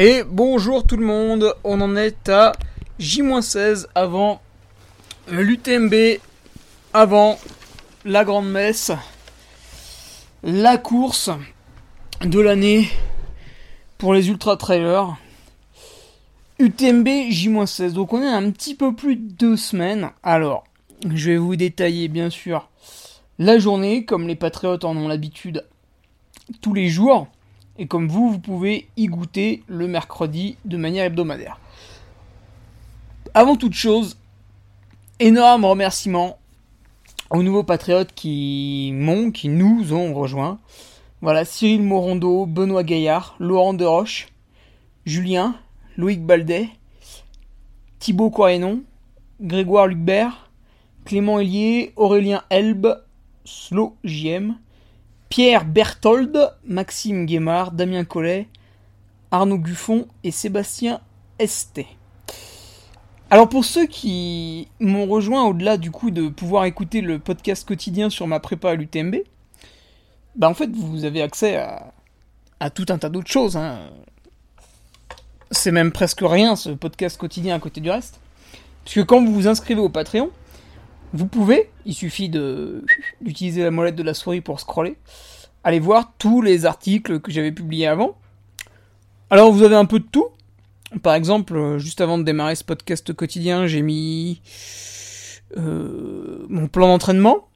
Et bonjour tout le monde, on en est à J-16 avant l'UTMB, avant la grande messe, la course de l'année pour les ultra trailers. UTMB J-16, donc on est un petit peu plus de deux semaines. Alors, je vais vous détailler bien sûr la journée, comme les patriotes en ont l'habitude tous les jours. Et comme vous, vous pouvez y goûter le mercredi de manière hebdomadaire. Avant toute chose, énorme remerciement aux nouveaux patriotes qui m'ont, qui nous ont rejoints. Voilà, Cyril Morondo, Benoît Gaillard, Laurent Deroche, Julien, Loïc Baldet, Thibaut Coinon, Grégoire Lucbert, Clément Hélier, Aurélien Elbe, Slow JM, Pierre Berthold, Maxime Guémard, Damien Collet, Arnaud Guffon et Sébastien Esté. Alors pour ceux qui m'ont rejoint au-delà du coup de pouvoir écouter le podcast quotidien sur ma prépa à l'UTMB, bah en fait vous avez accès à, tout un tas d'autres choses. Hein. C'est même presque rien ce podcast quotidien à côté du reste. Puisque quand vous vous inscrivez au Patreon, vous pouvez, il suffit d'utiliser la molette de la souris pour scroller, aller voir tous les articles que j'avais publiés avant. Alors vous avez un peu de tout. Par exemple, euh, juste avant de démarrer ce podcast quotidien, j'ai mis euh, mon plan d'entraînement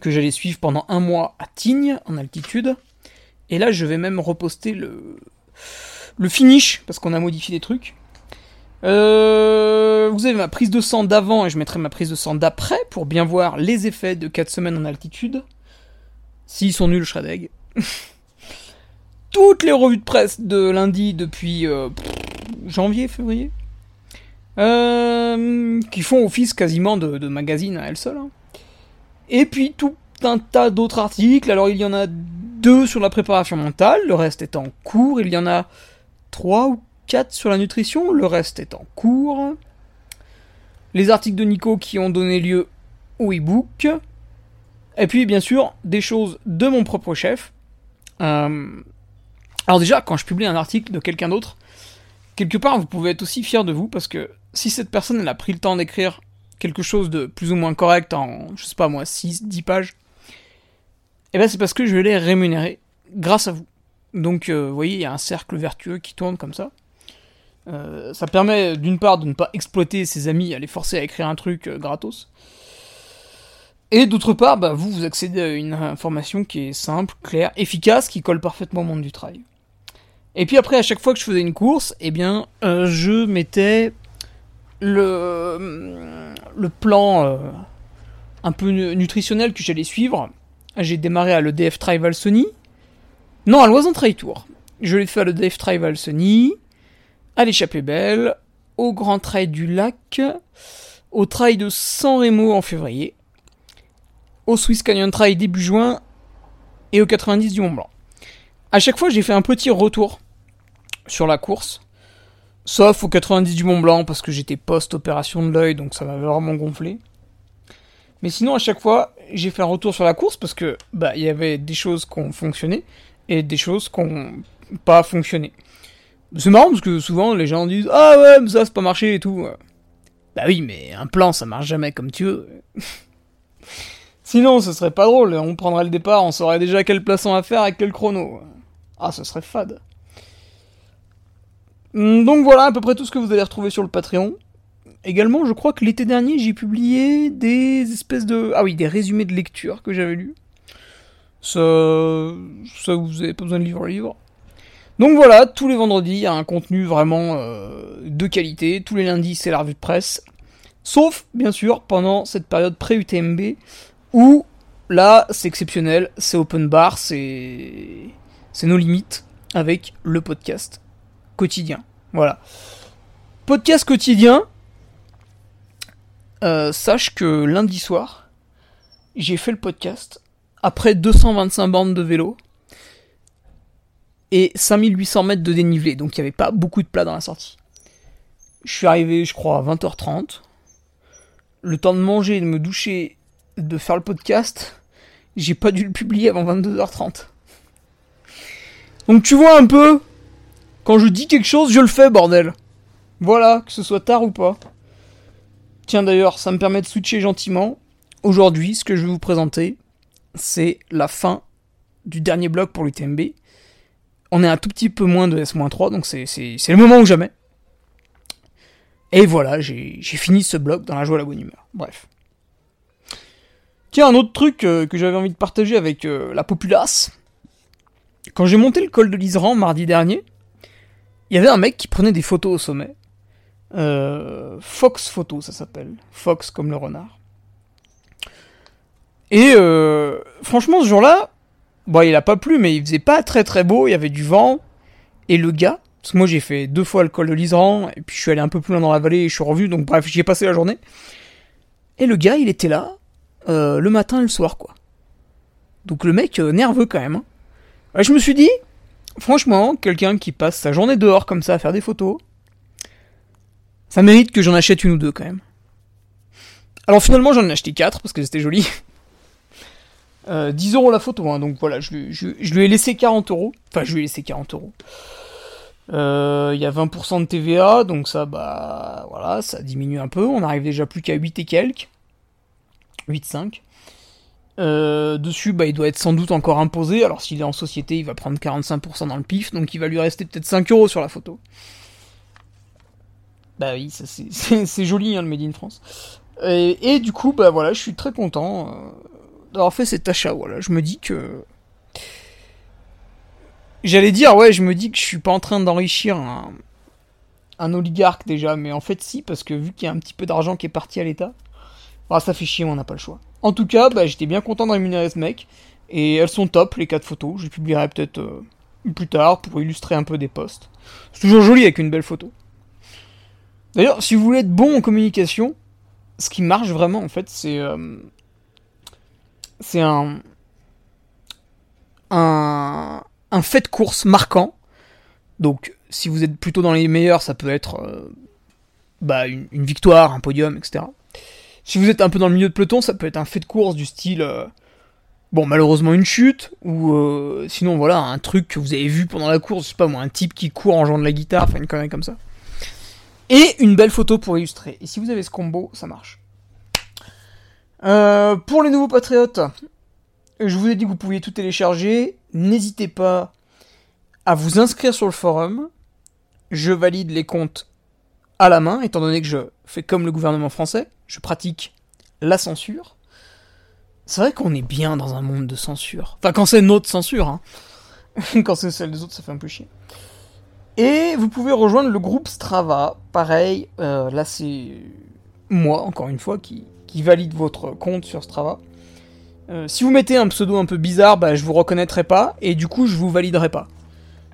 que j'allais suivre pendant un mois à Tignes, en altitude. Et là, je vais même reposter le, le finish, parce qu'on a modifié des trucs. Euh, vous avez ma prise de sang d'avant et je mettrai ma prise de sang d'après pour bien voir les effets de 4 semaines en altitude. S'ils sont nuls, je serai Toutes les revues de presse de lundi depuis euh, janvier, février. Euh, qui font office quasiment de, de magazine à elles seules. Hein. Et puis tout un tas d'autres articles. Alors il y en a deux sur la préparation mentale, le reste est en cours. Il y en a trois ou 4 sur la nutrition, le reste est en cours. Les articles de Nico qui ont donné lieu au e-book. Et puis bien sûr des choses de mon propre chef. Euh, alors déjà, quand je publie un article de quelqu'un d'autre, quelque part vous pouvez être aussi fier de vous parce que si cette personne elle a pris le temps d'écrire quelque chose de plus ou moins correct en, je sais pas moi, 6, 10 pages, et eh ben c'est parce que je l'ai rémunéré grâce à vous. Donc euh, vous voyez, il y a un cercle vertueux qui tourne comme ça. Euh, ça permet d'une part de ne pas exploiter ses amis à les forcer à écrire un truc euh, gratos. Et d'autre part, bah, vous, vous accédez à une information qui est simple, claire, efficace, qui colle parfaitement au monde du travail. Et puis après, à chaque fois que je faisais une course, eh bien, euh, je mettais le, le plan un peu nutritionnel que j'allais suivre. J'ai démarré à l'EDF Trival Sony. Non, à Loison Trail Tour. Je l'ai fait à l'EDF Trival Sony à l'échappée belle, au Grand Trail du Lac, au Trail de San Remo en février, au Swiss Canyon Trail début juin et au 90 du Mont Blanc. À chaque fois, j'ai fait un petit retour sur la course, sauf au 90 du Mont Blanc parce que j'étais post-opération de l'œil, donc ça m'avait vraiment gonflé. Mais sinon, à chaque fois, j'ai fait un retour sur la course parce que bah il y avait des choses qui ont fonctionné et des choses qui n'ont pas fonctionné. C'est marrant parce que souvent les gens disent ah ouais mais ça c'est pas marché et tout. Bah oui mais un plan ça marche jamais comme tu veux. Sinon ce serait pas drôle, on prendrait le départ, on saurait déjà quel plaçon à faire avec quel chrono. Ah ce serait fade. Hmm, donc voilà à peu près tout ce que vous allez retrouver sur le Patreon. Également, je crois que l'été dernier, j'ai publié des espèces de... Ah oui, des résumés de lecture que j'avais lus. Ça... Ça, vous avez pas besoin de livre livre. Donc voilà, tous les vendredis, il y a un contenu vraiment euh, de qualité. Tous les lundis, c'est la revue de presse. Sauf, bien sûr, pendant cette période pré-UTMB, où là, c'est exceptionnel, c'est open bar, c'est... Nos limites avec le podcast quotidien. Voilà. Podcast quotidien, euh, sache que lundi soir, j'ai fait le podcast après 225 bandes de vélo et 5800 mètres de dénivelé, donc il n'y avait pas beaucoup de plat dans la sortie. Je suis arrivé, je crois, à 20h30. Le temps de manger, de me doucher, de faire le podcast, j'ai pas dû le publier avant 22h30. Donc tu vois un peu, quand je dis quelque chose, je le fais, bordel. Voilà, que ce soit tard ou pas. Tiens d'ailleurs, ça me permet de switcher gentiment. Aujourd'hui, ce que je vais vous présenter, c'est la fin du dernier bloc pour l'UTMB. On est un tout petit peu moins de S-3, donc c'est le moment ou jamais. Et voilà, j'ai fini ce bloc dans la joie et la bonne humeur. Bref. Tiens, un autre truc euh, que j'avais envie de partager avec euh, la populace. Quand j'ai monté le col de l'Isran mardi dernier, il y avait un mec qui prenait des photos au sommet. Euh, Fox Photo, ça s'appelle. Fox comme le renard. Et franchement, ce jour-là, bon, il a pas plu, mais il faisait pas très très beau, il y avait du vent. Et le gars, parce que moi j'ai fait deux fois le col de l'Isran, et puis je suis allé un peu plus loin dans la vallée et je suis revenu, donc bref, j'y ai passé la journée. Et le gars, il était là, euh, le matin et le soir, quoi. Donc le mec, nerveux quand même. Hein. je me suis dit, franchement, quelqu'un qui passe sa journée dehors comme ça à faire des photos, ça mérite que j'en achète une ou deux quand même. Alors finalement j'en ai acheté 4 parce que c'était joli. Euh, 10 euros la photo, hein, donc voilà, je lui, ai laissé 40 euros. Enfin, je lui ai laissé 40 euros. Euh, il y a 20% de TVA, donc ça, bah, voilà, ça diminue un peu. On arrive déjà plus qu'à 8 et quelques. 8,5. Euh, dessus, bah, il doit être sans doute encore imposé. Alors, s'il est en société, il va prendre 45% dans le pif, donc il va lui rester peut-être 5 euros sur la photo. Bah oui, c'est joli hein, le Made in France. Et, du coup, bah voilà, je suis très content euh, d'avoir fait cet achat. Voilà, je me dis que. J'allais dire, ouais, je me dis que je suis pas en train d'enrichir un, oligarque déjà, mais en fait, si, parce que vu qu'il y a un petit peu d'argent qui est parti à l'État, bah, ça fait chier, on n'a pas le choix. En tout cas, bah, j'étais bien content de rémunérer ce mec, et elles sont top, les quatre photos. Je les publierai peut-être euh, plus tard pour illustrer un peu des posts. C'est toujours joli avec une belle photo. D'ailleurs, si vous voulez être bon en communication, ce qui marche vraiment, en fait, c'est. Euh, c'est un, un. Fait de course marquant. Donc, si vous êtes plutôt dans les meilleurs, ça peut être. Euh, bah, une, victoire, un podium, etc. Si vous êtes un peu dans le milieu de peloton, ça peut être un fait de course du style. Euh, bon, malheureusement, une chute, ou sinon, voilà, un truc que vous avez vu pendant la course, je sais pas moi, un type qui court en jouant de la guitare, enfin une connerie comme ça. Et une belle photo pour illustrer. Et si vous avez ce combo, ça marche. Euh, pour les nouveaux patriotes, je vous ai dit que vous pouviez tout télécharger. N'hésitez pas à vous inscrire sur le forum. Je valide les comptes à la main, étant donné que je fais comme le gouvernement français. Je pratique la censure. C'est vrai qu'on est bien dans un monde de censure. Enfin, quand c'est notre censure, hein. quand c'est celle des autres, ça fait un peu chier. Et vous pouvez rejoindre le groupe Strava. Pareil, euh, là c'est moi, encore une fois, qui, valide votre compte sur Strava. Euh, si vous mettez un pseudo un peu bizarre, bah, je vous reconnaîtrai pas, et du coup je vous validerai pas.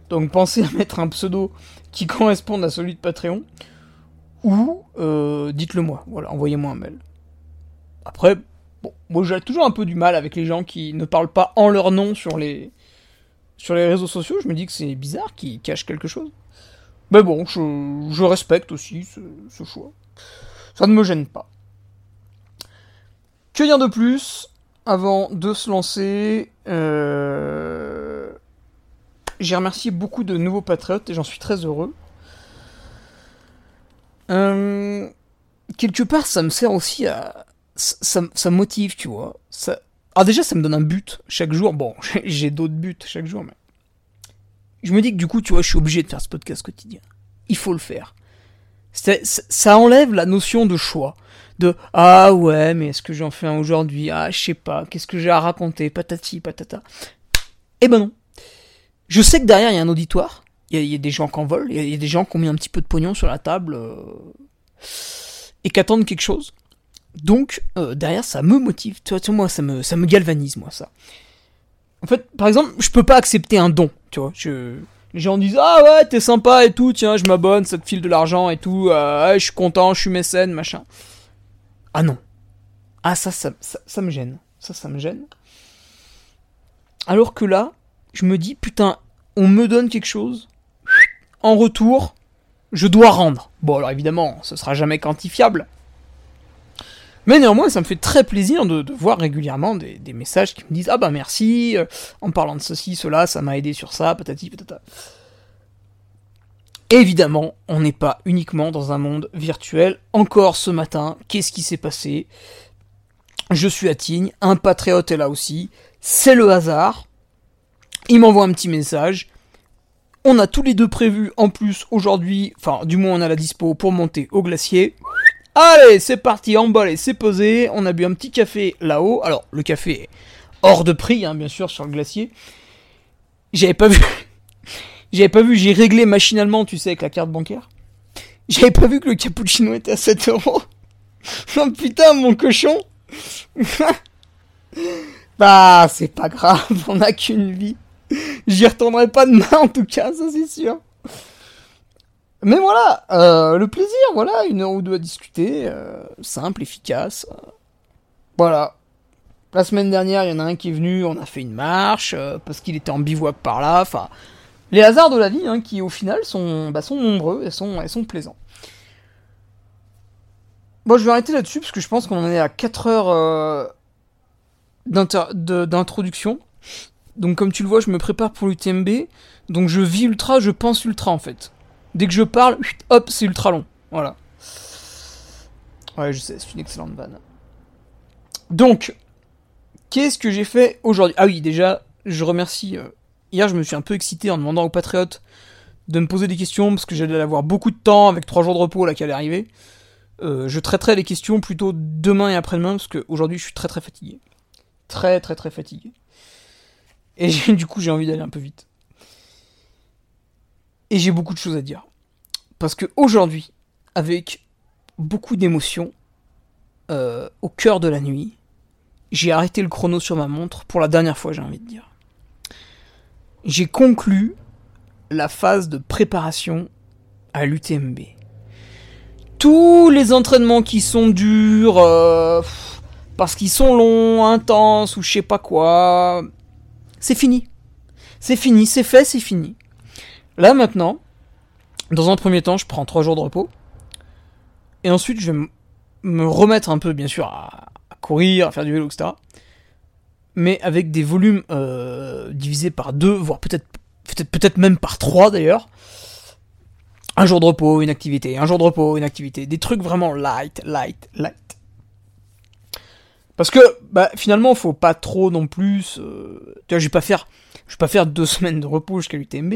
Donc pensez à mettre un pseudo qui corresponde à celui de Patreon, ou euh, dites-le moi, voilà, envoyez-moi un mail. Après, bon, moi j'ai toujours un peu du mal avec les gens qui ne parlent pas en leur nom sur les, sur les réseaux sociaux, je me dis que c'est bizarre qu'ils cachent quelque chose. Mais bon, je, respecte aussi ce, choix. Ça ne me gêne pas. Que dire de plus avant de se lancer euh, J'ai remercié beaucoup de nouveaux patriotes et j'en suis très heureux. Euh, quelque part, ça me sert aussi à. Ça, ça motive, tu vois. Ça... Alors, déjà, ça me donne un but chaque jour. Bon, j'ai d'autres buts chaque jour, mais. Je me dis que du coup, tu vois, je suis obligé de faire ce podcast quotidien. Il faut le faire. Ça enlève la notion de choix. De ah ouais, mais est-ce que j'en fais un aujourd'hui? Ah, je sais pas. Qu'est-ce que j'ai à raconter? Patati, patata. Eh ben non. Je sais que derrière, il y a un auditoire. Il y, a des gens qui en veulent. Il y, a des gens qui ont mis un petit peu de pognon sur la table. Euh, et qui attendent quelque chose. Donc, euh, derrière, ça me motive. Tu vois, moi, ça me, ça me galvanise, moi, ça. En fait, par exemple, je peux pas accepter un don, tu vois. Je... Les gens disent Ah ouais, t'es sympa et tout, tiens, je m'abonne, ça te file de l'argent et tout, euh, je suis content, je suis mécène, machin. Ah non. Ah, ça ça, ça, me gêne. Ça, ça me gêne. Alors que là, je me dis Putain, on me donne quelque chose. En retour, je dois rendre. Bon, alors évidemment, ce sera jamais quantifiable. Mais néanmoins, ça me fait très plaisir de, voir régulièrement des, messages qui me disent Ah bah merci, euh, en parlant de ceci, cela, ça m'a aidé sur ça, patati patata. Évidemment, on n'est pas uniquement dans un monde virtuel. Encore ce matin, qu'est-ce qui s'est passé? Je suis à Tignes, un patriote est là aussi, c'est le hasard. Il m'envoie un petit message. On a tous les deux prévu en plus aujourd'hui, enfin du moins on a la dispo pour monter au glacier. Allez, c'est parti, emballé, c'est posé. On a bu un petit café là-haut. Alors, le café est hors de prix, hein, bien sûr, sur le glacier. J'avais pas vu. J'avais pas vu, j'ai réglé machinalement, tu sais, avec la carte bancaire. J'avais pas vu que le cappuccino était à 7 euros. Oh putain, mon cochon. bah, c'est pas grave, on a qu'une vie. J'y retournerai pas demain, en tout cas, ça c'est sûr. Mais voilà, euh, le plaisir, voilà, une heure ou deux à discuter, euh, simple, efficace. Voilà. La semaine dernière, il y en a un qui est venu, on a fait une marche, euh, parce qu'il était en bivouac par là, enfin... Les hasards de la vie, hein, qui au final sont, bah, nombreux et sont, plaisants. Bon, je vais arrêter là-dessus, parce que je pense qu'on en est à 4 heures d'introduction. Donc comme tu le vois, je me prépare pour l'UTMB, donc je vis ultra, je pense ultra en fait. Dès que je parle, hop, c'est ultra long. Voilà. Ouais, je sais, c'est une excellente vanne. Donc, qu'est-ce que j'ai fait aujourd'hui? Ah oui, déjà, je remercie. Euh, hier, je me suis un peu excité en demandant aux patriotes de me poser des questions parce que j'allais avoir beaucoup de temps avec trois jours de repos là qui allait arriver. Euh, je traiterai les questions plutôt demain et après-demain parce qu'aujourd'hui je suis très très fatigué. Très très très fatigué. Et du coup j'ai envie d'aller un peu vite. Et j'ai beaucoup de choses à dire. Parce que aujourd'hui, avec beaucoup d'émotion, euh, au cœur de la nuit, j'ai arrêté le chrono sur ma montre pour la dernière fois, j'ai envie de dire. J'ai conclu la phase de préparation à l'UTMB. Tous les entraînements qui sont durs, euh, parce qu'ils sont longs, intenses ou je sais pas quoi, c'est fini. C'est fini, c'est fait, c'est fini. Là maintenant, dans un premier temps, je prends 3 jours de repos. Et ensuite, je vais me remettre un peu, bien sûr, à, courir, à faire du vélo, etc. Mais avec des volumes euh, divisés par 2, voire peut-être peut-être peut-être même par 3 d'ailleurs. Un jour de repos, une activité, un jour de repos, une activité. Des trucs vraiment light, light, light. Parce que bah, finalement, faut pas trop non plus. Tu vois, je vais pas faire, je vais pas faire deux semaines de repos jusqu'à l'UTMB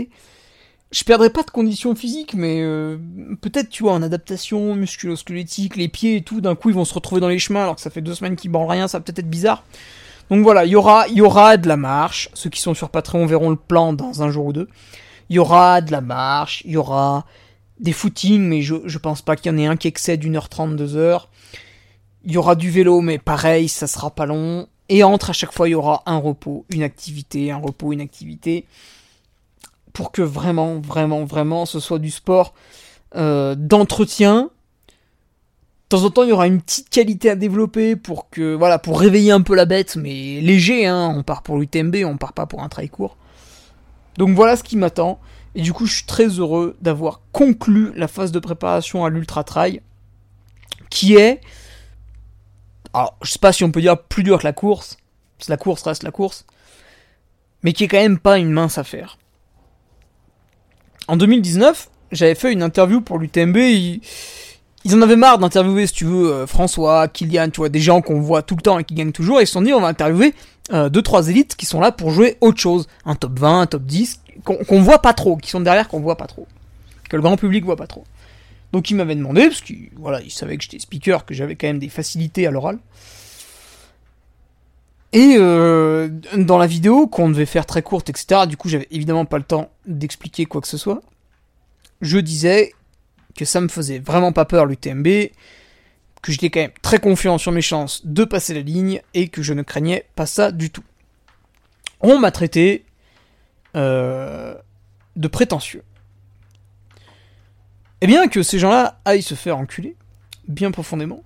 je perdrai pas de conditions physiques, mais euh, peut-être, tu vois, en adaptation musculo-squelettique, les pieds et tout, d'un coup, ils vont se retrouver dans les chemins alors que ça fait deux semaines qu'ils branlent rien, ça va peut-être être bizarre. Donc voilà, il y aura, y aura de la marche. Ceux qui sont sur Patreon verront le plan dans un jour ou deux. Il y aura de la marche, il y aura des footings, mais je, je pense pas qu'il y en ait un qui excède 1h30, 2h. Il y aura du vélo, mais pareil, ça sera pas long. Et entre à chaque fois, il y aura un repos, une activité, un repos, une activité pour que vraiment, vraiment, vraiment, ce soit du sport euh, d'entretien. De temps en temps, il y aura une petite qualité à développer pour que, voilà, pour réveiller un peu la bête, mais léger, hein. On part pour l'UTMB, on part pas pour un trail court. Donc voilà ce qui m'attend. Et du coup, je suis très heureux d'avoir conclu la phase de préparation à l'Ultra Trail, qui est alors je sais pas si on peut dire plus dur que la course, parce la course reste la course, mais qui est quand même pas une mince affaire. En 2019, j'avais fait une interview pour l'UTMB, ils, ils en avaient marre d'interviewer, si tu veux, euh, François, Kylian, tu vois, des gens qu'on voit tout le temps et qui gagnent toujours, et ils se sont dit on va interviewer euh, deux trois élites qui sont là pour jouer autre chose, un top 20, un top 10, qu'on voit pas trop, qui sont derrière qu'on voit pas trop, que le grand public voit pas trop. Donc ils m'avaient demandé, parce qu'ils voilà, ils savaient que j'étais speaker, que j'avais quand même des facilités à l'oral. Et euh, dans la vidéo, qu'on devait faire très courte, etc., du coup j'avais évidemment pas le temps d'expliquer quoi que ce soit, je disais que ça me faisait vraiment pas peur l'UTMB, que j'étais quand même très confiant sur mes chances de passer la ligne, et que je ne craignais pas ça du tout. On m'a traité euh, de prétentieux. Eh bien que ces gens-là aillent se faire enculer, bien profondément,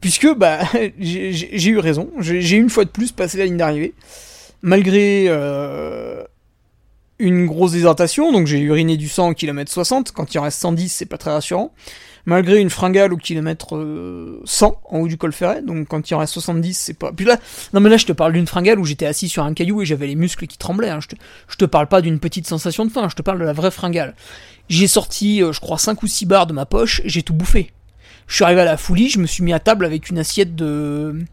puisque bah j'ai eu raison, j'ai une fois de plus passé la ligne d'arrivée, malgré euh, une grosse déshydratation, donc j'ai uriné du sang au kilomètre 60, quand il en reste 110 c'est pas très rassurant, malgré une fringale au kilomètre 100 euh, en haut du col ferret, donc quand il reste 70 c'est pas... Puis là, non mais là je te parle d'une fringale où j'étais assis sur un caillou et j'avais les muscles qui tremblaient, hein. je, te, parle pas d'une petite sensation de faim, je te parle de la vraie fringale. J'ai sorti, euh, je crois, 5 ou 6 barres de ma poche, j'ai tout bouffé. Je suis arrivé à la foulie, je me suis mis à table avec une assiette de...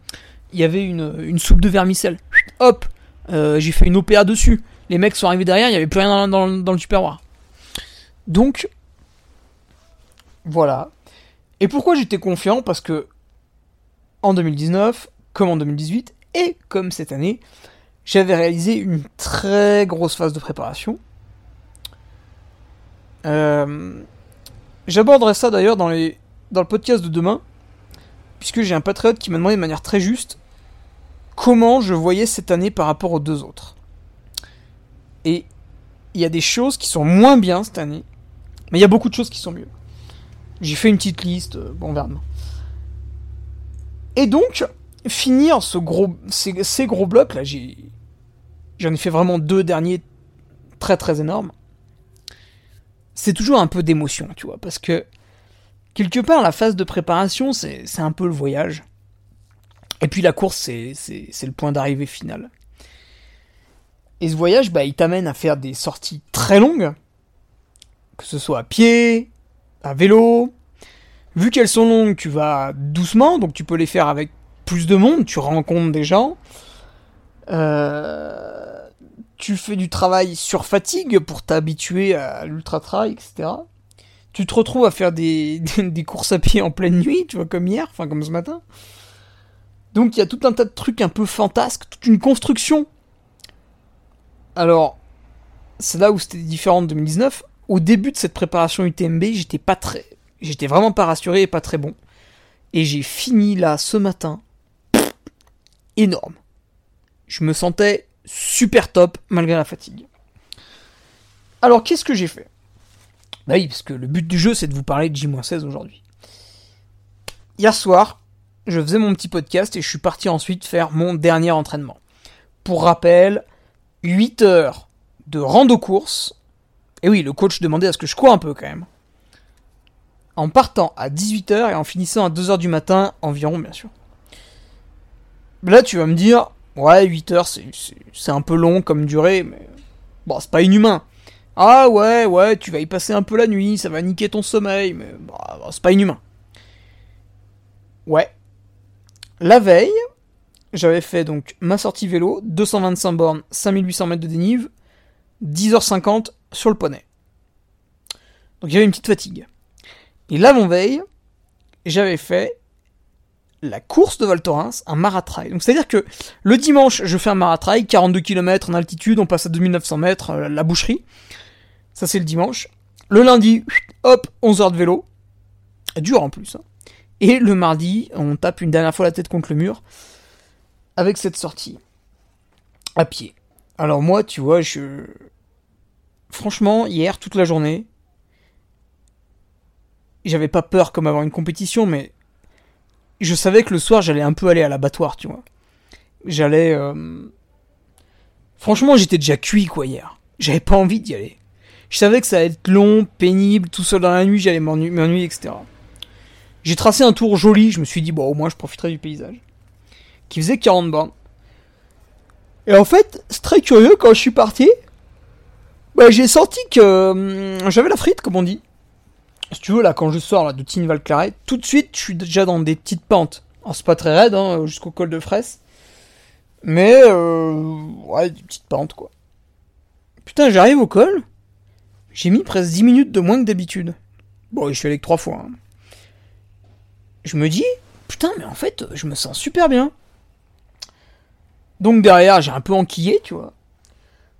Il y avait une, une soupe de vermicelle. Hop euh, J'ai fait une OPA dessus. Les mecs sont arrivés derrière, il n'y avait plus rien dans, dans, le tupperware. Donc, voilà. Et pourquoi j'étais confiant? Parce que, en 2019, comme en 2018, et comme cette année, j'avais réalisé une très grosse phase de préparation euh, J'aborderai ça d'ailleurs dans, dans le podcast de demain, puisque j'ai un patriote qui m'a demandé de manière très juste comment je voyais cette année par rapport aux deux autres. Et il y a des choses qui sont moins bien cette année, mais il y a beaucoup de choses qui sont mieux. J'ai fait une petite liste, euh, bon, vers demain. Et donc, finir ce gros, ces, gros blocs là, j'en ai fait vraiment deux derniers très très énormes c'est toujours un peu d'émotion, tu vois, parce que quelque part, la phase de préparation, c'est un peu le voyage. Et puis la course, c'est le point d'arrivée final. Et ce voyage, bah, il t'amène à faire des sorties très longues, que ce soit à pied, à vélo. Vu qu'elles sont longues, tu vas doucement, donc tu peux les faire avec plus de monde, tu rencontres des gens. Euh tu fais du travail sur fatigue pour t'habituer à l'ultra-trail, etc. Tu te retrouves à faire des, des, courses à pied en pleine nuit, tu vois, comme hier, enfin comme ce matin. Donc il y a tout un tas de trucs un peu fantasques, toute une construction. Alors, c'est là où c'était différent de 2019. Au début de cette préparation UTMB, j'étais pas très. J'étais vraiment pas rassuré et pas très bon. Et j'ai fini là ce matin. énorme. Je me sentais super top malgré la fatigue. Alors qu'est-ce que j'ai fait? Bah oui, parce que le but du jeu c'est de vous parler de J-16 aujourd'hui. Hier soir, je faisais mon petit podcast et je suis parti ensuite faire mon dernier entraînement. Pour rappel, 8 heures de rando course. Et oui, le coach demandait à ce que je cours un peu quand même. En partant à 18h et en finissant à 2h du matin environ, bien sûr. Là, tu vas me dire, Ouais, 8 heures, c'est un peu long comme durée, mais bon, c'est pas inhumain. Ah ouais, ouais, tu vas y passer un peu la nuit, ça va niquer ton sommeil, mais bah, c'est pas inhumain. Ouais. La veille, j'avais fait donc ma sortie vélo, 225 bornes, 5800 mètres de dénive, 10h50 sur le poney. Donc avait une petite fatigue. Et l'avant-veille, j'avais fait la course de Val Thorens, un maratrail. Donc c'est-à-dire que le dimanche, je fais un maratrail, 42 km en altitude, on passe à 2900 mètres, euh, la boucherie. Ça c'est le dimanche. Le lundi, hop, 11 heures de vélo. Dur en plus. Hein. Et le mardi, on tape une dernière fois la tête contre le mur avec cette sortie à pied. Alors moi, tu vois, je franchement, hier toute la journée, j'avais pas peur comme avoir une compétition, mais je savais que le soir, j'allais un peu aller à l'abattoir, tu vois. J'allais... Euh, franchement, j'étais déjà cuit, quoi, hier. J'avais pas envie d'y aller. Je savais que ça allait être long, pénible, tout seul dans la nuit, j'allais m'ennuyer, etc. J'ai tracé un tour joli, je me suis dit, bon, au moins, je profiterai du paysage. Qui faisait 40 bornes. Et en fait, c'est très curieux, quand je suis parti, bah, j'ai senti que hum, j'avais la frite, comme on dit. Si tu veux, là, quand je sors là, de Tignes Claret, tout de suite, je suis déjà dans des petites pentes. Alors, c'est pas très raide, hein, jusqu'au col de Fraisse. Mais, euh, ouais, des petites pentes, quoi. Putain, j'arrive au col. J'ai mis presque 10 minutes de moins que d'habitude. Bon, je suis allé que 3 fois. Hein. Je me dis, putain, mais en fait, je me sens super bien. Donc derrière, j'ai un peu enquillé, tu vois.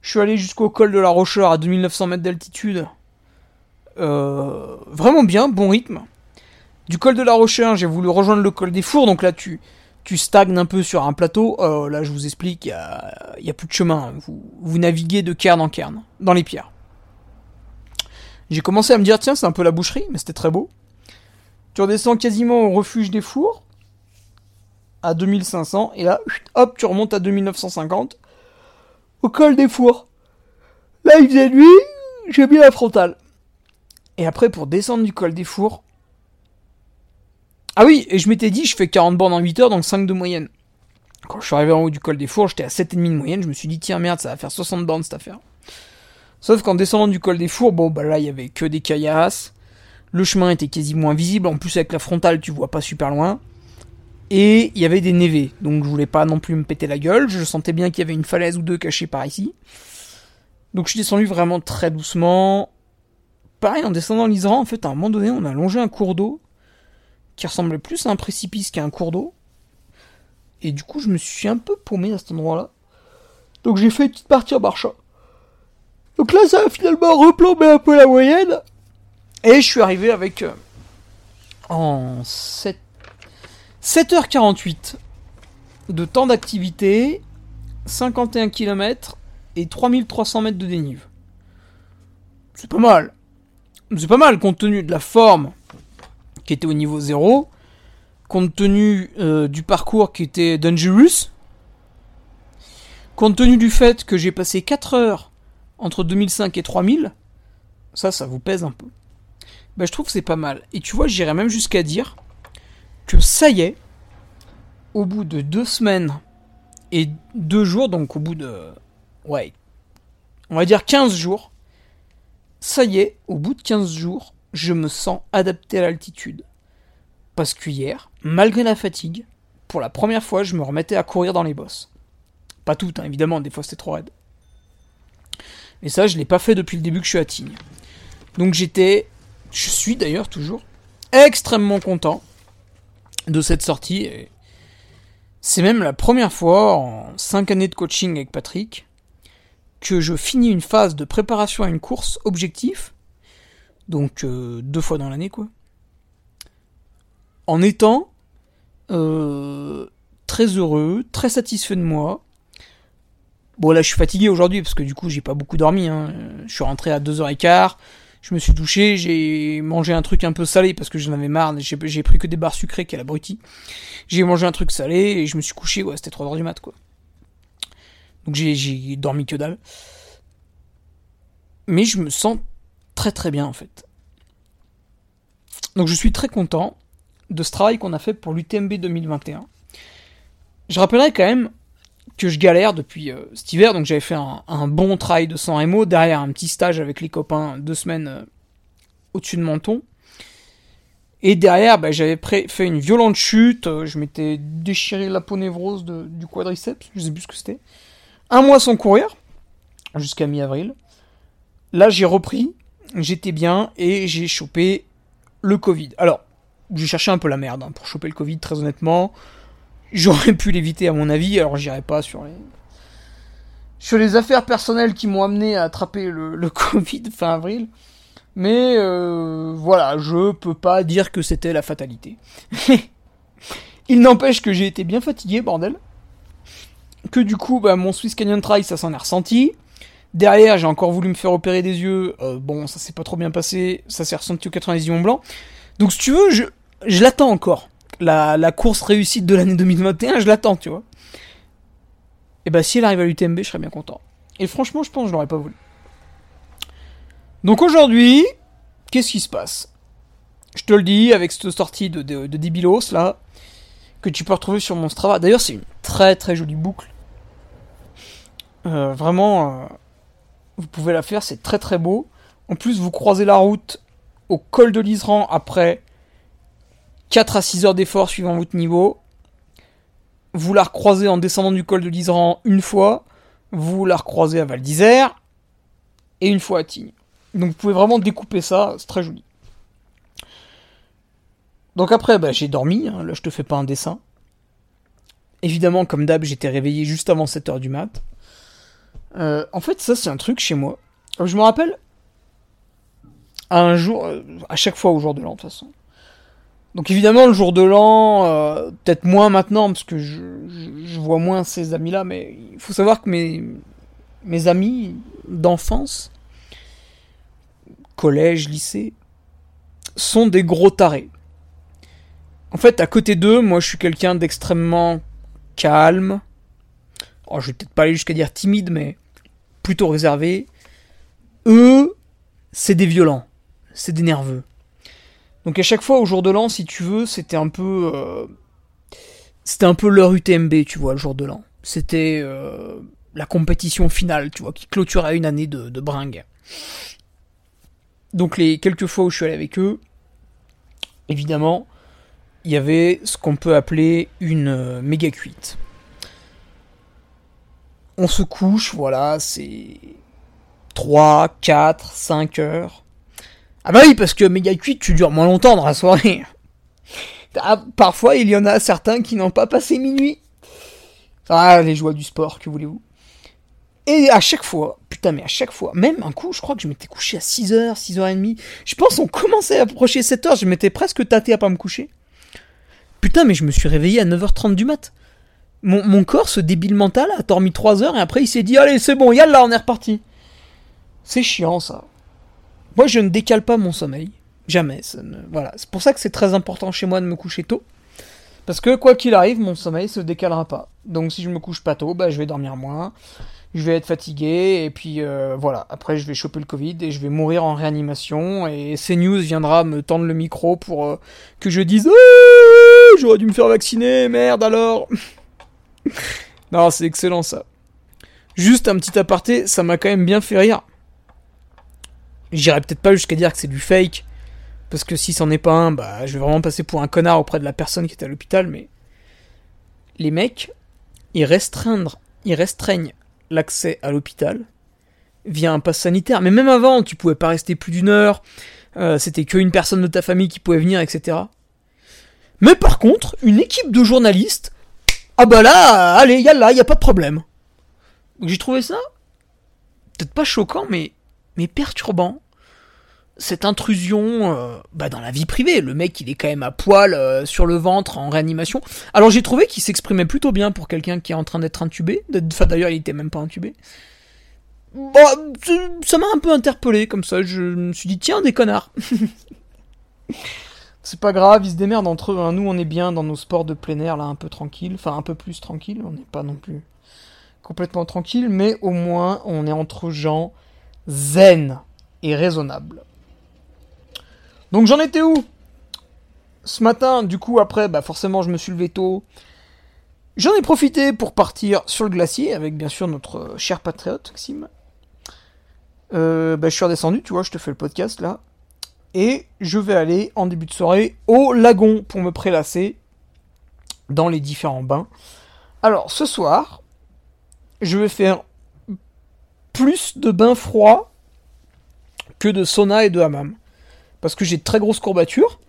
Je suis allé jusqu'au col de la Rocheur à 2900 mètres d'altitude. Euh, vraiment bien, bon rythme. Du col de la Rocheur, j'ai voulu rejoindre le col des Fours, donc là tu, tu stagnes un peu sur un plateau. Euh, là, je vous explique, il n'y a, plus de chemin. Vous, vous naviguez de cairn en cairn, dans les pierres. J'ai commencé à me dire, tiens, c'est un peu la boucherie, mais c'était très beau. Tu redescends quasiment au refuge des fours, à 2500, et là, hop, tu remontes à 2950, au col des fours. Là, il faisait nuit, j'ai mis la frontale. Et après, pour descendre du col des fours. Ah oui, et je m'étais dit, je fais 40 bornes en 8 heures, donc 5 de moyenne. Quand je suis arrivé en haut du col des fours, j'étais à 7,5 de moyenne, je me suis dit, tiens, merde, ça va faire 60 bornes cette affaire. Sauf qu'en descendant du col des fours, bon, bah là, il y avait que des caillasses. Le chemin était quasiment invisible. En plus, avec la frontale, tu vois pas super loin. Et il y avait des névés. Donc, je voulais pas non plus me péter la gueule. Je sentais bien qu'il y avait une falaise ou deux cachées par ici. Donc, je suis descendu vraiment très doucement. Pareil, en descendant l'Isran, en fait, à un moment donné, on a longé un cours d'eau qui ressemblait plus à un précipice qu'à un cours d'eau. Et du coup, je me suis un peu paumé à cet endroit-là. Donc, j'ai fait une petite partie en marchant. Donc là, ça a finalement replombé un peu la moyenne. Et je suis arrivé avec euh, en 7... 7h48 de temps d'activité, 51 km et 3300 mètres de dénive. C'est pas mal. C'est pas mal compte tenu de la forme qui était au niveau 0, compte tenu euh, du parcours qui était dangerous, compte tenu du fait que j'ai passé 4 heures entre 2005 et 3000, ça, ça vous pèse un peu. Ben, je trouve que c'est pas mal. Et tu vois, j'irais même jusqu'à dire que ça y est, au bout de deux semaines et deux jours, donc au bout de. Ouais. On va dire 15 jours. Ça y est, au bout de 15 jours, je me sens adapté à l'altitude. Parce que hier, malgré la fatigue, pour la première fois, je me remettais à courir dans les bosses. Pas toutes, hein, évidemment, des fois c'était trop raide. Et ça, je l'ai pas fait depuis le début que je suis à Tignes. Donc j'étais, je suis d'ailleurs toujours extrêmement content de cette sortie. C'est même la première fois en 5 années de coaching avec Patrick que je finis une phase de préparation à une course objectif, donc euh, deux fois dans l'année quoi, en étant euh, très heureux, très satisfait de moi, Bon là je suis fatigué aujourd'hui parce que du coup j'ai pas beaucoup dormi. Hein. Je suis rentré à 2h15, je me suis douché, j'ai mangé un truc un peu salé parce que j'en avais marre, j'ai pris que des barres sucrées qu'elle abruti. J'ai mangé un truc salé et je me suis couché, ouais, c'était 3h du mat quoi. Donc j'ai dormi que dalle. Mais je me sens très très bien en fait. Donc je suis très content de ce travail qu'on a fait pour l'UTMB 2021. Je rappellerai quand même que je galère depuis euh, cet hiver, donc j'avais fait un, bon travail de 100 MO, derrière un petit stage avec les copains, deux semaines euh, au-dessus de Menton. Et derrière, bah, j'avais fait une violente chute, euh, je m'étais déchiré la peau névrose du quadriceps, je sais plus ce que c'était. Un mois sans courir, jusqu'à mi-avril. Là, j'ai repris, j'étais bien, et j'ai chopé le Covid. Alors, j'ai cherché un peu la merde hein, pour choper le Covid, très honnêtement. J'aurais pu l'éviter à mon avis, alors j'irai pas sur les sur les affaires personnelles qui m'ont amené à attraper le, Covid fin avril. Mais euh, voilà, je peux pas dire que c'était la fatalité. Il n'empêche que j'ai été bien fatigué, bordel. Que du coup, bah, mon Swiss Canyon Trail, ça s'en est ressenti. Derrière, j'ai encore voulu me faire opérer des yeux. Euh, bon, ça s'est pas trop bien passé. Ça s'est ressenti au 90 Mont Blanc. Donc, si tu veux, je, je l'attends encore la, course réussite de l'année 2021, je l'attends, tu vois. Et bah si elle arrive à l'UTMB, je serais bien content. Et franchement, je pense que je l'aurais pas voulu. Donc aujourd'hui, qu'est-ce qui se passe? Je te le dis avec cette sortie de, de, là, que tu peux retrouver sur mon Strava. D'ailleurs, c'est une très très jolie boucle. Euh, vraiment, euh, vous pouvez la faire, c'est très très beau. En plus, vous croisez la route au col de l'Isran après 4 à 6 heures d'effort suivant votre niveau. Vous la recroisez en descendant du col de l'Isran une fois. Vous la recroisez à Val d'Isère. Et une fois à Tignes. Donc vous pouvez vraiment découper ça, c'est très joli. Donc après, bah, j'ai dormi, hein, là je te fais pas un dessin. Évidemment, comme d'hab, j'étais réveillé juste avant 7h du mat. Euh, en fait, ça c'est un truc chez moi. Je me rappelle, un jour, euh, à chaque fois au jour de l'an de toute façon. Donc évidemment, le jour de l'an, euh, peut-être moins maintenant, parce que je, vois moins ces amis-là, mais il faut savoir que mes, amis d'enfance, collège, lycée, sont des gros tarés. En fait, à côté d'eux, moi je suis quelqu'un d'extrêmement calme. Je vais peut-être pas aller jusqu'à dire timide, mais plutôt réservé. Eux, c'est des violents, c'est des nerveux. Donc à chaque fois au jour de l'an, si tu veux, c'était un peu, euh, c'était un peu leur UTMB, tu vois, le jour de l'an. C'était euh, la compétition finale, tu vois, qui clôturait une année de, de bringue. Donc les quelques fois où je suis allé avec eux, évidemment, il y avait ce qu'on peut appeler une euh, méga cuite. On se couche, voilà, c'est 3, 4, 5 heures. Ah bah oui, parce que méga cuite, tu dures moins longtemps dans la soirée. Ah, parfois, il y en a certains qui n'ont pas passé minuit. Ah, les joies du sport, que voulez-vous. Et à chaque fois, putain, mais à chaque fois, même un coup, je crois que je m'étais couché à 6h, 6h30. Je pense qu'on commençait à approcher 7h, je m'étais presque tâté à pas me coucher. Putain, mais je me suis réveillé à 9h30 du mat. Mon, corps, ce débile mental, a dormi 3 heures et après il s'est dit Allez, c'est bon, yalla, on est reparti. C'est chiant ça. Moi, je ne décale pas mon sommeil. Jamais. Voilà. C'est pour ça que c'est très important chez moi de me coucher tôt. Parce que quoi qu'il arrive, mon sommeil se décalera pas. Donc si je me couche pas tôt, bah, je vais dormir moins. Je vais être fatigué et puis euh, voilà. Après, je vais choper le Covid et je vais mourir en réanimation. Et CNews viendra me tendre le micro pour euh, que je dise oh, j'aurais dû me faire vacciner, merde alors. non, c'est excellent ça. Juste un petit aparté, ça m'a quand même bien fait rire. J'irai peut-être pas jusqu'à dire que c'est du fake, parce que si c'en est pas un, bah je vais vraiment passer pour un connard auprès de la personne qui était à l'hôpital, mais les mecs, ils restreignent, ils restreignent l'accès à l'hôpital via un pass sanitaire. Mais même avant, tu pouvais pas rester plus d'une heure, euh, c'était qu'une personne de ta famille qui pouvait venir, etc. Mais par contre, une équipe de journalistes, ah bah là, allez, y'a y a pas de problème. J'ai trouvé ça peut-être pas choquant, mais mais perturbant. Cette intrusion euh, bah, dans la vie privée. Le mec, il est quand même à poil euh, sur le ventre en réanimation. Alors j'ai trouvé qu'il s'exprimait plutôt bien pour quelqu'un qui est en train d'être intubé. D'ailleurs, il était même pas intubé. Bah, ça m'a un peu interpellé comme ça. Je me suis dit tiens des connards. C'est pas grave, ils se démerdent entre eux. Hein. Nous, on est bien dans nos sports de plein air, là, un peu tranquille. Enfin, un peu plus tranquille. On n'est pas non plus complètement tranquille, mais au moins, on est entre gens zen et raisonnable. Donc j'en étais où? Ce matin, du coup, après, bah forcément, je me suis levé tôt. J'en ai profité pour partir sur le glacier avec bien sûr notre cher patriote, Xim. Euh, bah, je suis redescendu, tu vois, je te fais le podcast là. Et je vais aller en début de soirée au lagon pour me prélasser dans les différents bains. Alors ce soir, je vais faire plus de bains froids que de sauna et de hammam. Parce que j'ai de très grosses courbatures.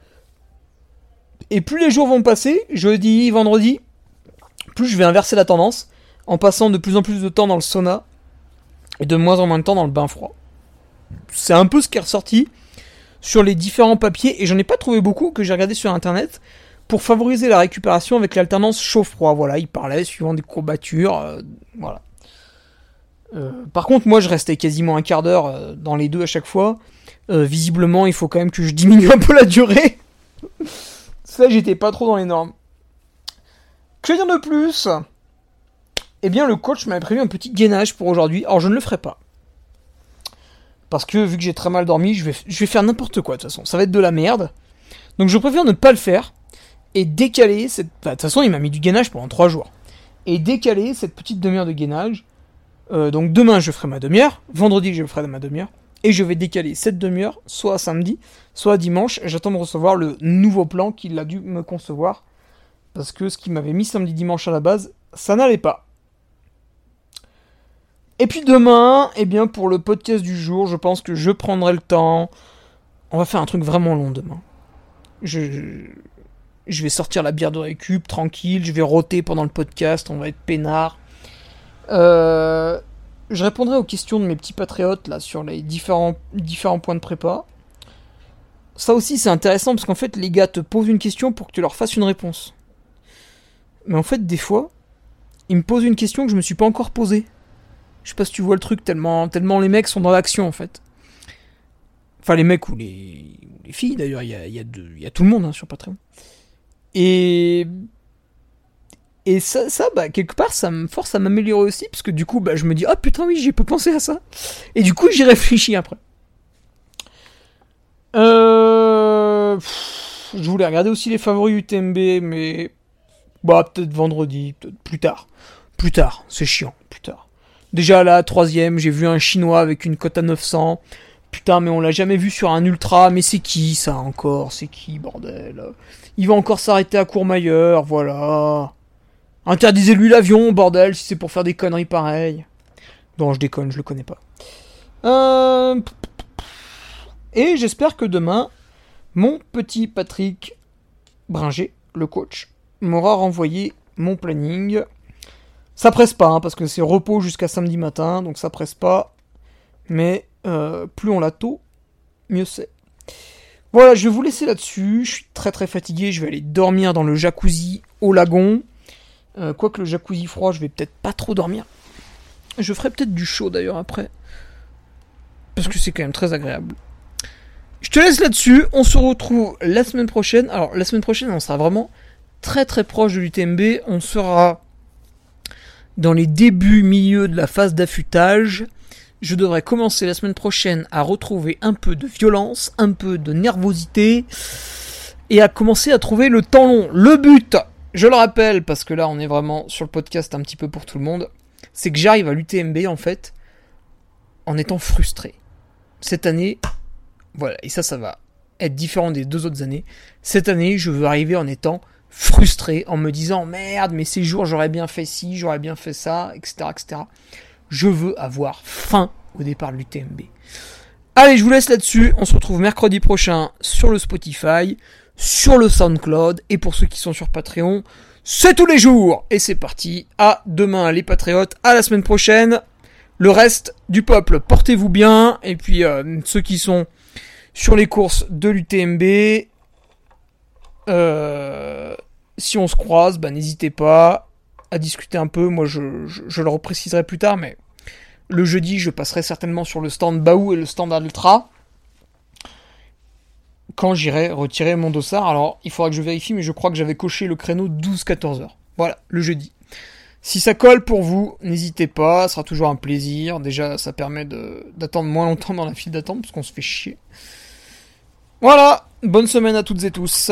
Et plus les jours vont passer, jeudi, vendredi, plus je vais inverser la tendance en passant de plus en plus de temps dans le sauna et de moins en moins de temps dans le bain froid. C'est un peu ce qui est ressorti sur les différents papiers et j'en ai pas trouvé beaucoup que j'ai regardé sur internet pour favoriser la récupération avec l'alternance chaud-froid. Voilà, il parlait suivant des courbatures, euh, voilà. Euh, par contre, moi, je restais quasiment un quart d'heure euh, dans les deux à chaque fois. Euh, visiblement, il faut quand même que je diminue un peu la durée. Ça, j'étais pas trop dans les normes. Que dire de plus? Eh bien, le coach m'avait prévu un petit gainage pour aujourd'hui. Alors, je ne le ferai pas. Parce que, vu que j'ai très mal dormi, je vais, je vais faire n'importe quoi, de toute façon. Ça va être de la merde. Donc, je préfère ne pas le faire. Et décaler cette... de toute façon, il m'a mis du gainage pendant 3 jours. et décaler cette petite demi-heure de gainage. Euh, donc demain je ferai ma demi-heure, vendredi je ferai ma demi-heure, et je vais décaler cette demi-heure soit samedi, soit dimanche. J'attends de recevoir le nouveau plan qu'il a dû me concevoir, parce que ce qu'il m'avait mis samedi dimanche à la base, ça n'allait pas. Et puis demain, eh bien pour le podcast du jour, je pense que je prendrai le temps. On va faire un truc vraiment long demain. Je, je vais sortir la bière de récup, tranquille, je vais roter pendant le podcast, on va être peinard. Euh, je répondrai aux questions de mes petits patriotes là sur les différents, différents points de prépa. Ça aussi c'est intéressant parce qu'en fait les gars te posent une question pour que tu leur fasses une réponse. Mais en fait des fois, ils me posent une question que je me suis pas encore posée. Je sais pas si tu vois le truc tellement, tellement les mecs sont dans l'action en fait. Enfin les mecs ou les, les filles d'ailleurs, il y a, y, a y a, tout le monde hein, sur Patreon. Et et ça, ça bah, quelque part, ça me force à m'améliorer aussi, parce que du coup, bah, je me dis, oh, putain, oui, j'ai pas pensé à ça. Et du coup, j'y réfléchis après. Euh... je voulais regarder aussi les favoris UTMB, mais. Bah, peut-être vendredi, peut-être plus tard. Plus tard, c'est chiant, plus tard. Déjà là, troisième, j'ai vu un chinois avec une cote à 900. Putain, mais on l'a jamais vu sur un ultra. Mais c'est qui ça encore? C'est qui, bordel? Il va encore s'arrêter à Courmayeur, voilà. Interdisez-lui l'avion, bordel, si c'est pour faire des conneries pareilles. Non, je déconne, je le connais pas. Euh... Et j'espère que demain, mon petit Patrick Bringer, le coach, m'aura renvoyé mon planning. Ça presse pas, hein, parce que c'est repos jusqu'à samedi matin, donc ça presse pas. Mais euh, plus on l'a tôt, mieux c'est. Voilà, je vais vous laisser là-dessus. Je suis très très fatigué. Je vais aller dormir dans le jacuzzi au lagon. Euh, quoique le jacuzzi froid, je vais peut-être pas trop dormir. Je ferai peut-être du chaud d'ailleurs après. Parce que c'est quand même très agréable. Je te laisse là-dessus. On se retrouve la semaine prochaine. Alors, la semaine prochaine, on sera vraiment très très proche de l'UTMB. On sera dans les débuts, milieux de la phase d'affûtage. Je devrais commencer la semaine prochaine à retrouver un peu de violence, un peu de nervosité et à commencer à trouver le temps long. Le but, je le rappelle, parce que là on est vraiment sur le podcast un petit peu pour tout le monde, c'est que j'arrive à l'UTMB en fait en étant frustré. Cette année, voilà, et ça ça va être différent des deux autres années. Cette année, je veux arriver en étant frustré, en me disant merde, mais ces jours j'aurais bien fait ci, j'aurais bien fait ça, etc., etc. Je veux avoir faim au départ de l'UTMB. Allez, je vous laisse là-dessus. On se retrouve mercredi prochain sur le Spotify sur le SoundCloud. Et pour ceux qui sont sur Patreon, c'est tous les jours. Et c'est parti. À demain les patriotes. À la semaine prochaine. Le reste du peuple, portez-vous bien. Et puis euh, ceux qui sont sur les courses de l'UTMB, euh, si on se croise, bah, n'hésitez pas à discuter un peu. Moi, je, le repréciserai plus tard, mais le jeudi, je passerai certainement sur le stand Baou et le stand Ultra quand j'irai retirer mon dossard. Alors, il faudra que je vérifie, mais je crois que j'avais coché le créneau 12-14 heures. Voilà, le jeudi. Si ça colle pour vous, n'hésitez pas, ce sera toujours un plaisir. Déjà, ça permet d'attendre moins longtemps dans la file d'attente, parce qu'on se fait chier. Voilà, bonne semaine à toutes et tous.